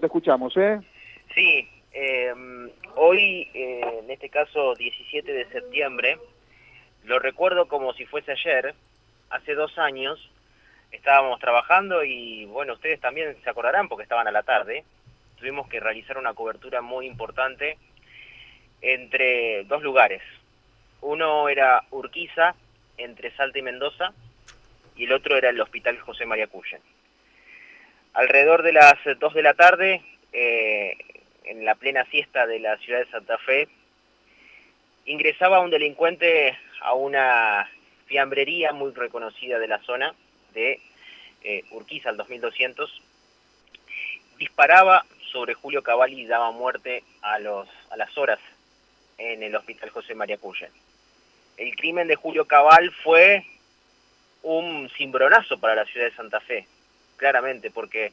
Te escuchamos, ¿eh? Sí, eh, hoy, eh, en este caso 17 de septiembre, lo recuerdo como si fuese ayer, hace dos años, estábamos trabajando y bueno, ustedes también se acordarán porque estaban a la tarde, tuvimos que realizar una cobertura muy importante entre dos lugares. Uno era Urquiza, entre Salta y Mendoza, y el otro era el Hospital José María Cuyen. Alrededor de las 2 de la tarde, eh, en la plena siesta de la ciudad de Santa Fe, ingresaba un delincuente a una fiambrería muy reconocida de la zona de eh, Urquiza, al 2200, disparaba sobre Julio Cavalli y daba muerte a, los, a las horas en el hospital José María Cuyen. El crimen de Julio Cabal fue un cimbronazo para la ciudad de Santa Fe claramente, porque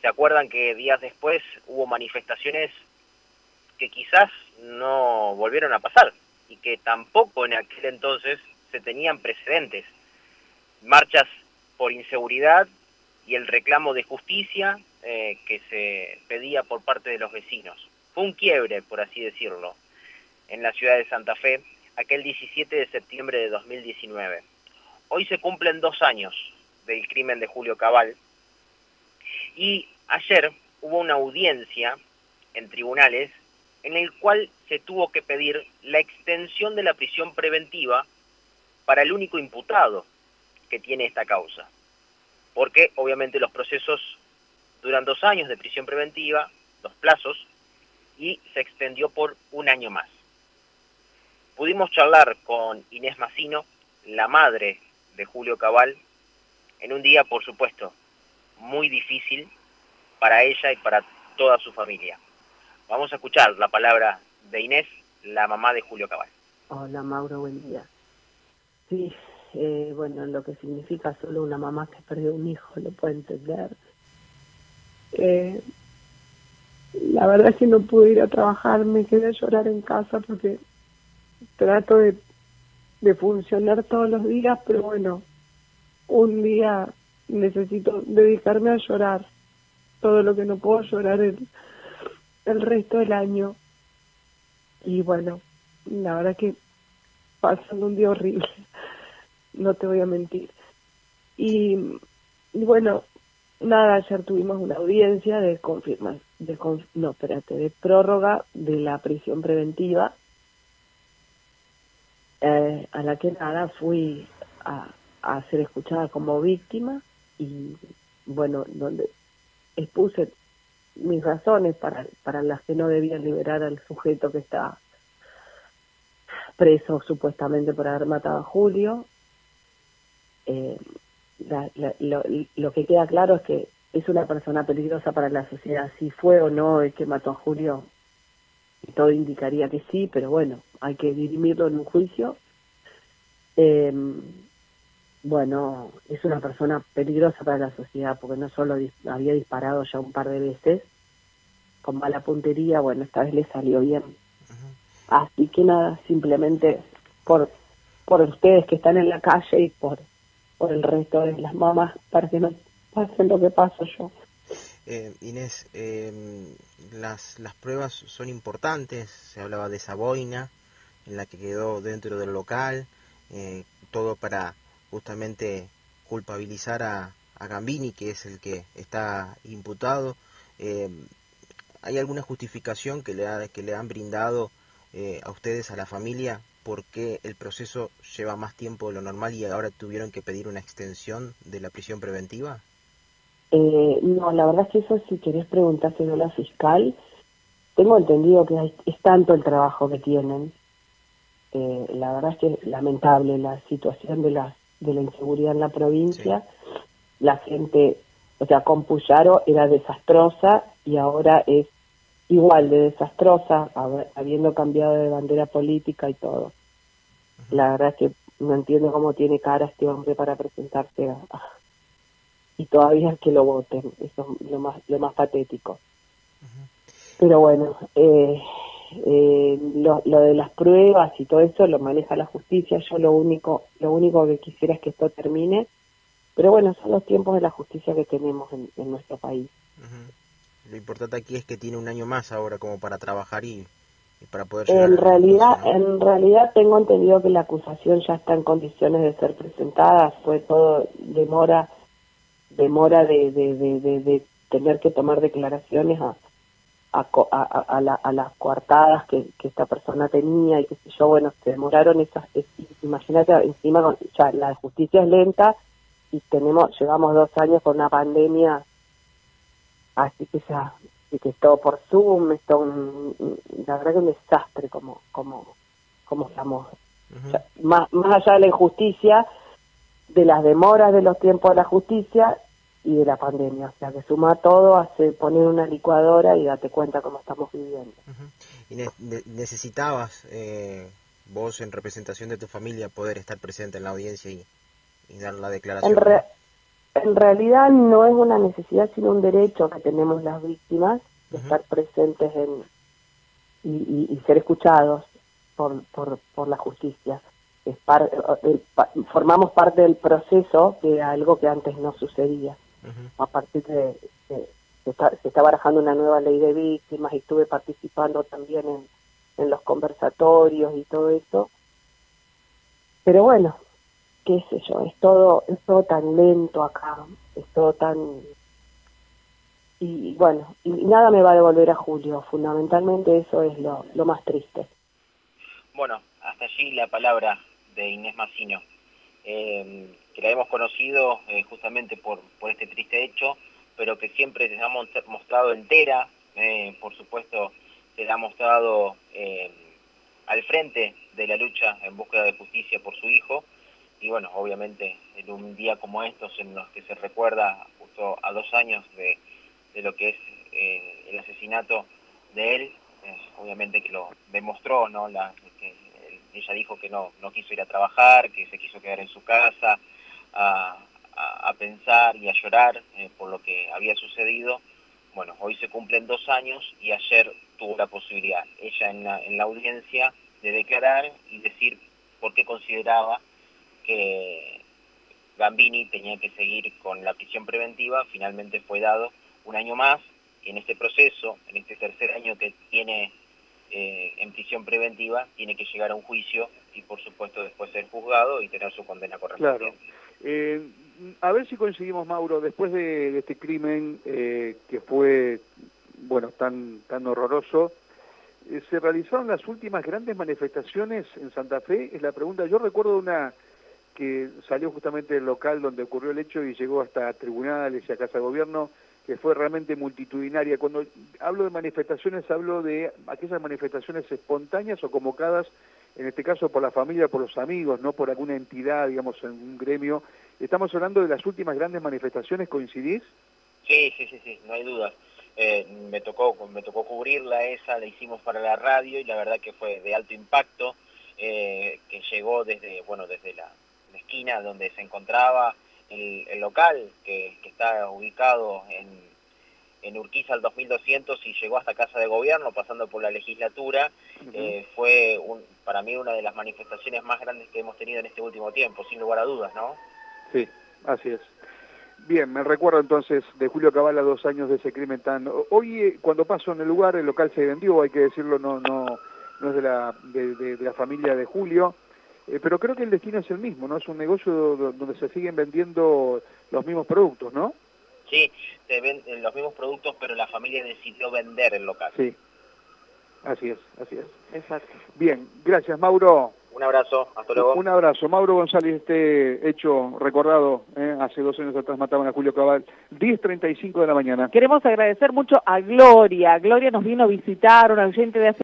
se acuerdan que días después hubo manifestaciones que quizás no volvieron a pasar y que tampoco en aquel entonces se tenían precedentes. Marchas por inseguridad y el reclamo de justicia eh, que se pedía por parte de los vecinos. Fue un quiebre, por así decirlo, en la ciudad de Santa Fe aquel 17 de septiembre de 2019. Hoy se cumplen dos años del crimen de Julio Cabal. Y ayer hubo una audiencia en tribunales en el cual se tuvo que pedir la extensión de la prisión preventiva para el único imputado que tiene esta causa. Porque obviamente los procesos duran dos años de prisión preventiva, los plazos, y se extendió por un año más. Pudimos charlar con Inés Massino, la madre de Julio Cabal, en un día, por supuesto, muy difícil para ella y para toda su familia. Vamos a escuchar la palabra de Inés, la mamá de Julio Cabal. Hola Mauro, buen día. Sí, eh, bueno, lo que significa solo una mamá que perdió un hijo lo puede entender. Eh, la verdad es que no pude ir a trabajar, me quedé a llorar en casa porque trato de, de funcionar todos los días, pero bueno, un día necesito dedicarme a llorar todo lo que no puedo llorar el, el resto del año. Y bueno, la verdad que pasando un día horrible, no te voy a mentir. Y, bueno, nada, ayer tuvimos una audiencia de confirma, de no, espérate, de prórroga de la prisión preventiva, eh, a la que nada fui a, a ser escuchada como víctima y bueno, donde expuse mis razones para, para las que no debían liberar al sujeto que está preso supuestamente por haber matado a Julio. Eh, lo, que queda claro es que es una persona peligrosa para la sociedad. Si fue o no el que mató a Julio, todo indicaría que sí, pero bueno, hay que dirimirlo en un juicio. Eh, bueno, es una persona peligrosa para la sociedad porque no solo había disparado ya un par de veces con mala puntería, bueno, esta vez le salió bien. Así que nada, simplemente por por ustedes que están en la calle y por por el resto de las mamás para que no pasen lo que paso yo. Eh, Inés, eh, las, las pruebas son importantes, se hablaba de esa boina en la que quedó dentro del local, eh, todo para justamente culpabilizar a, a, Gambini, que es el que está imputado. Eh, ¿Hay alguna justificación que le, ha, que le han brindado eh, a ustedes, a la familia, por qué el proceso lleva más tiempo de lo normal y ahora tuvieron que pedir una extensión de la prisión preventiva? Eh, no, la verdad es que eso si querés preguntárselo a la fiscal, tengo entendido que es tanto el trabajo que tienen. Eh, la verdad es que es lamentable la situación de las de la inseguridad en la provincia. La gente, o sea, con Puyaro era desastrosa y ahora es igual de desastrosa, habiendo cambiado de bandera política y todo. La verdad es que no entiendo cómo tiene cara este hombre para presentarse y todavía es que lo voten, eso es lo más, lo más patético. Pero bueno, eh, eh, lo, lo, de las pruebas y todo eso lo maneja la justicia. Yo lo único, lo único que quisiera es que esto termine. Pero bueno, son los tiempos de la justicia que tenemos en, en nuestro país. Lo importante aquí es que tiene un año más ahora como para trabajar y, para poder En realidad, en realidad tengo entendido que la acusación ya está en condiciones de ser presentada. Fue todo demora, demora de, de, de, de tener que tomar declaraciones a, a, a, a, las coartadas que, que, esta persona tenía y que sé yo, bueno, se demoraron esas, imagínate, encima ya la justicia es lenta y tenemos, llevamos dos años con una pandemia, así que ya, que es todo por Zoom, es un, la verdad que un desastre como, como, como estamos, más, más allá de la injusticia, de las demoras de los tiempos de la justicia, y de la pandemia. O sea, que suma todo, hace poner una licuadora y date cuenta cómo estamos viviendo. ¿Y necesitabas eh, vos, en representación de tu familia, poder estar presente en la audiencia y, dar la declaración? En, realidad no es una necesidad, sino un derecho que tenemos las víctimas de estar presentes en, y, ser escuchados por, por, por la justicia. Es eh, formamos parte del proceso de algo que antes no sucedía a partir de, se, está, barajando una nueva ley de víctimas y estuve participando también en, en los conversatorios y todo eso. Pero bueno, qué sé yo, es todo, es todo tan lento acá, es todo tan... Y, bueno, y, nada me va a devolver a Julio, fundamentalmente eso es lo, lo más triste. Bueno, hasta allí la palabra de Inés Massino. Eh, que la hemos conocido eh, justamente por, por este triste hecho, pero que siempre se ha mostrado entera, eh, por supuesto se la ha mostrado eh, al frente de la lucha en búsqueda de justicia por su hijo, y bueno, obviamente en un día como estos en los que se recuerda justo a dos años de, de lo que es el asesinato de él, obviamente que lo demostró, ¿no? La, ella dijo que no, no quiso ir a trabajar, que se quiso quedar en su casa, a, pensar y a llorar eh, por lo que había sucedido. Bueno, hoy se cumplen dos años y ayer tuvo la posibilidad, ella en la, en la audiencia, de declarar y decir por qué consideraba que Gambini tenía que seguir con la prisión preventiva, finalmente fue dado un año más y en este proceso, en este tercer año que tiene eh, en prisión preventiva, tiene que llegar a un juicio y por supuesto después ser juzgado y tener su condena correspondiente. Eh, a ver si conseguimos, Mauro, después de, este crimen eh, que fue, bueno, tan, tan horroroso, eh, ¿se realizaron las últimas grandes manifestaciones en Santa Fe? Es la pregunta. Yo recuerdo una que salió justamente del local donde ocurrió el hecho y llegó hasta tribunales y a Casa de Gobierno, que fue realmente multitudinaria. Cuando hablo de manifestaciones, hablo de aquellas manifestaciones espontáneas o convocadas en este caso por la familia, por los amigos, no por alguna entidad, digamos, en un gremio. Estamos hablando de las últimas grandes manifestaciones, ¿coincidís? Sí, sí, sí, sí, no hay dudas. Eh, me tocó me tocó cubrirla esa, la hicimos para la radio y la verdad que fue de alto impacto, eh, que llegó desde, bueno, desde la, esquina donde se encontraba el, local, que está ubicado en en Urquiza al 2200 y llegó hasta Casa de Gobierno, pasando por la legislatura, eh, fue un, para mí una de las manifestaciones más grandes que hemos tenido en este último tiempo, sin lugar a dudas, ¿no? Sí, así es. Bien, me recuerdo entonces de Julio Cabala dos años de ese crimen tan... Hoy, eh, cuando paso en el lugar, el local se vendió, hay que decirlo, no, no, no es de la, de, la familia de Julio, eh, pero creo que el destino es el mismo, ¿no? Es un negocio donde se siguen vendiendo los mismos productos, ¿no? Sí, se venden los mismos productos, pero la familia decidió vender el local. Sí, así es, así es. Exacto. Bien, gracias Mauro. Un abrazo, hasta luego. Un abrazo. Mauro González, este hecho recordado, ¿eh? hace dos años atrás mataban a Julio Cabal, 10.35 de la mañana. Queremos agradecer mucho a Gloria. Gloria nos vino a visitar, una oyente de hace